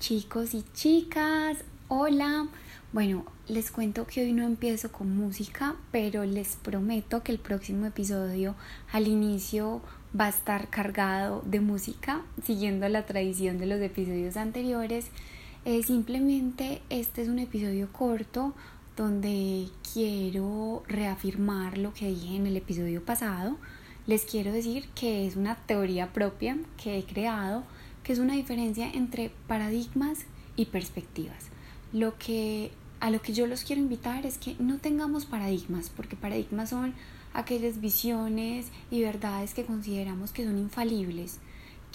chicos y chicas, hola. Bueno, les cuento que hoy no empiezo con música, pero les prometo que el próximo episodio al inicio va a estar cargado de música, siguiendo la tradición de los episodios anteriores. Eh, simplemente este es un episodio corto donde quiero reafirmar lo que dije en el episodio pasado. Les quiero decir que es una teoría propia que he creado que es una diferencia entre paradigmas y perspectivas. Lo que a lo que yo los quiero invitar es que no tengamos paradigmas, porque paradigmas son aquellas visiones y verdades que consideramos que son infalibles,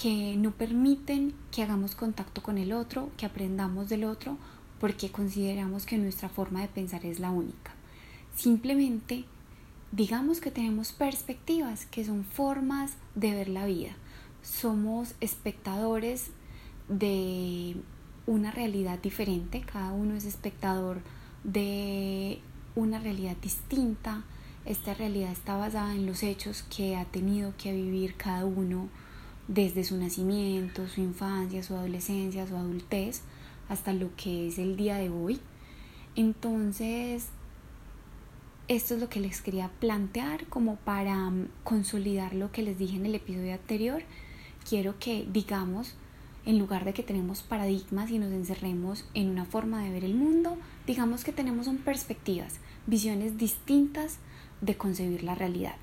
que no permiten que hagamos contacto con el otro, que aprendamos del otro, porque consideramos que nuestra forma de pensar es la única. Simplemente digamos que tenemos perspectivas, que son formas de ver la vida somos espectadores de una realidad diferente, cada uno es espectador de una realidad distinta, esta realidad está basada en los hechos que ha tenido que vivir cada uno desde su nacimiento, su infancia, su adolescencia, su adultez, hasta lo que es el día de hoy. Entonces, esto es lo que les quería plantear como para consolidar lo que les dije en el episodio anterior quiero que digamos, en lugar de que tenemos paradigmas y nos encerremos en una forma de ver el mundo, digamos que tenemos son perspectivas, visiones distintas de concebir la realidad.